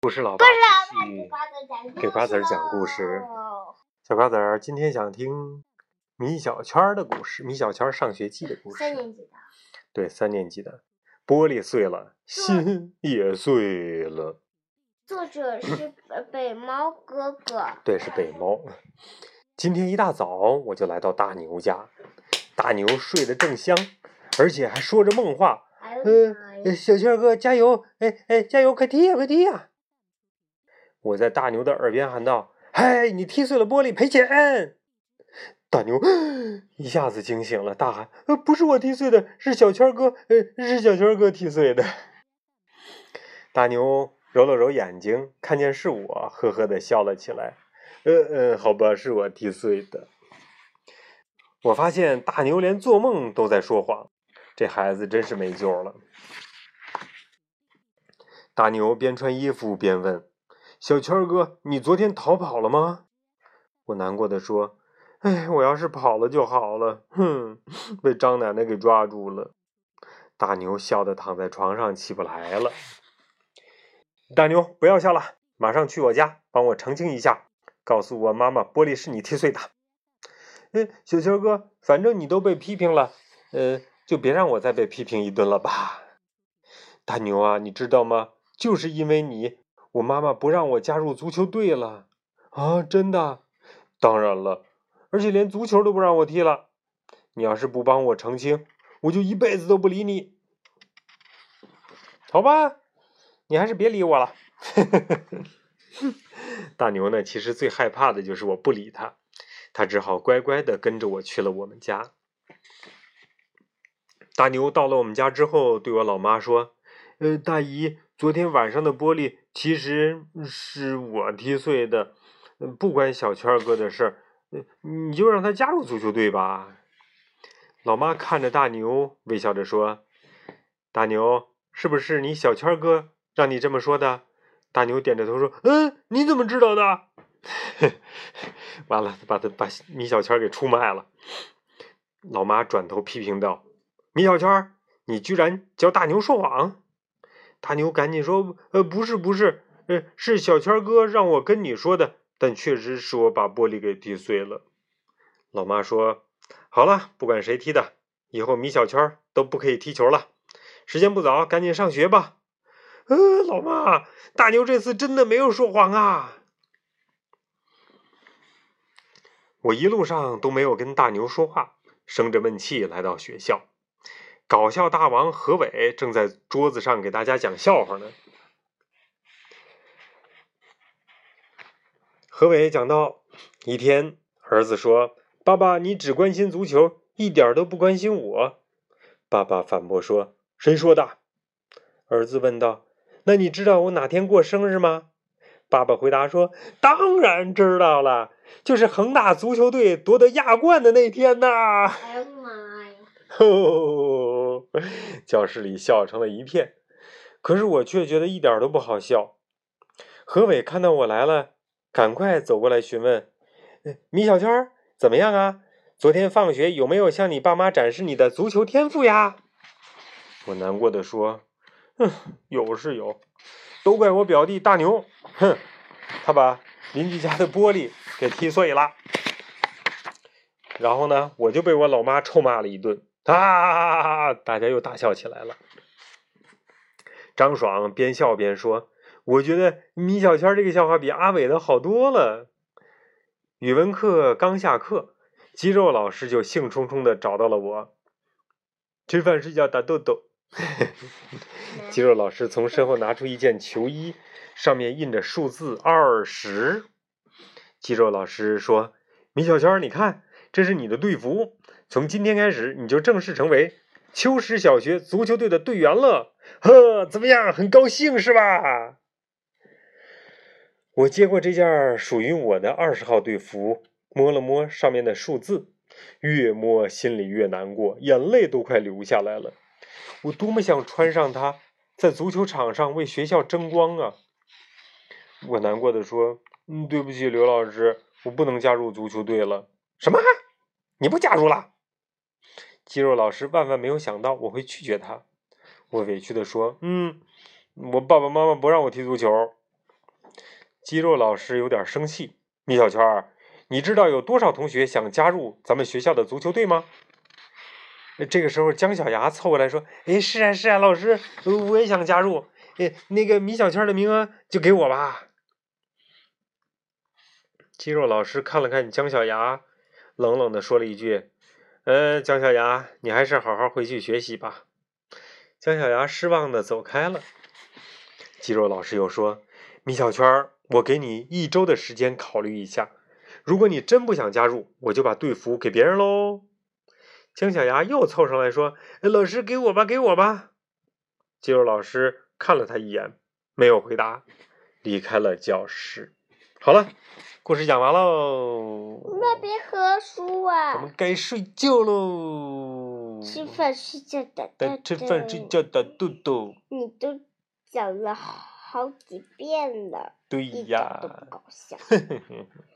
故事老爸继续给瓜子儿讲故事。小瓜子儿今天想听米小圈的故事，米小圈上学记的故事。三年级的。对，三年级的。玻璃碎了，心也碎了。作者是北猫哥哥。对，是北猫。今天一大早我就来到大牛家，大牛睡得正香，而且还说着梦话。嗯，小圈哥加油！哎哎，加油！快踢呀，快踢呀！我在大牛的耳边喊道：“嗨，你踢碎了玻璃，赔钱！”大牛 一下子惊醒了，大喊：“呃，不是我踢碎的，是小圈哥，呃，是小圈哥踢碎的。”大牛揉了揉眼睛，看见是我，呵呵的笑了起来。呃呃，好吧，是我踢碎的。我发现大牛连做梦都在说谎，这孩子真是没救了。大牛边穿衣服边问。小圈哥，你昨天逃跑了吗？我难过的说：“哎，我要是跑了就好了。”哼，被张奶奶给抓住了。大牛笑得躺在床上起不来了。大牛，不要笑了，马上去我家帮我澄清一下，告诉我妈妈玻璃是你踢碎的。哎，小圈哥，反正你都被批评了，呃，就别让我再被批评一顿了吧。大牛啊，你知道吗？就是因为你。我妈妈不让我加入足球队了，啊，真的？当然了，而且连足球都不让我踢了。你要是不帮我澄清，我就一辈子都不理你。好吧，你还是别理我了。大牛呢，其实最害怕的就是我不理他，他只好乖乖的跟着我去了我们家。大牛到了我们家之后，对我老妈说：“呃，大姨。”昨天晚上的玻璃其实是我踢碎的，不关小圈哥的事儿，你就让他加入足球队吧。老妈看着大牛，微笑着说：“大牛，是不是你小圈哥让你这么说的？”大牛点着头说：“嗯，你怎么知道的？” 完了，把他把米小圈给出卖了。老妈转头批评道：“米小圈，你居然教大牛说谎！”大牛赶紧说：“呃，不是，不是，呃，是小圈哥让我跟你说的，但确实是我把玻璃给踢碎了。”老妈说：“好了，不管谁踢的，以后米小圈都不可以踢球了。时间不早，赶紧上学吧。”呃，老妈，大牛这次真的没有说谎啊！我一路上都没有跟大牛说话，生着闷气来到学校。搞笑大王何伟正在桌子上给大家讲笑话呢。何伟讲到：一天，儿子说：“爸爸，你只关心足球，一点都不关心我。”爸爸反驳说：“谁说的？”儿子问道：“那你知道我哪天过生日吗？”爸爸回答说：“当然知道了，就是恒大足球队夺得亚冠的那天呐！”哎呀妈呀！教室里笑成了一片，可是我却觉得一点都不好笑。何伟看到我来了，赶快走过来询问：“米小圈怎么样啊？昨天放学有没有向你爸妈展示你的足球天赋呀？”我难过的说：“哼，有是有，都怪我表弟大牛，哼，他把邻居家的玻璃给踢碎了。然后呢，我就被我老妈臭骂了一顿。”啊！大家又大笑起来了。张爽边笑边说：“我觉得米小圈这个笑话比阿伟的好多了。”语文课刚下课，肌肉老师就兴冲冲的找到了我。吃饭睡觉打豆豆。肌肉老师从身后拿出一件球衣，上面印着数字二十。肌肉老师说：“米小圈，你看，这是你的队服。”从今天开始，你就正式成为秋实小学足球队的队员了。呵，怎么样？很高兴是吧？我接过这件属于我的二十号队服，摸了摸上面的数字，越摸心里越难过，眼泪都快流下来了。我多么想穿上它，在足球场上为学校争光啊！我难过的说：“嗯，对不起，刘老师，我不能加入足球队了。”什么？你不加入了？肌肉老师万万没有想到我会拒绝他，我委屈的说：“嗯，我爸爸妈妈不让我踢足球。”肌肉老师有点生气。米小圈儿，你知道有多少同学想加入咱们学校的足球队吗？这个时候，姜小牙凑过来说：“哎，是啊，是啊，老师，我也想加入。哎，那个米小圈的名额就给我吧。”肌肉老师看了看姜小牙，冷冷的说了一句：“呃，姜小牙，你还是好好回去学习吧。”姜小牙失望的走开了。肌肉老师又说：“米小圈，我给你一周的时间考虑一下。如果你真不想加入，我就把队服给别人喽。”姜小牙又凑上来说：“老师，给我吧，给我吧。”肌肉老师看了他一眼，没有回答，离开了教室。好了，故事讲完喽。那别喝书啊！我们该睡觉喽。吃饭睡觉的。该吃饭睡觉的豆豆。你都讲了好几遍了。对呀。一点都不搞笑。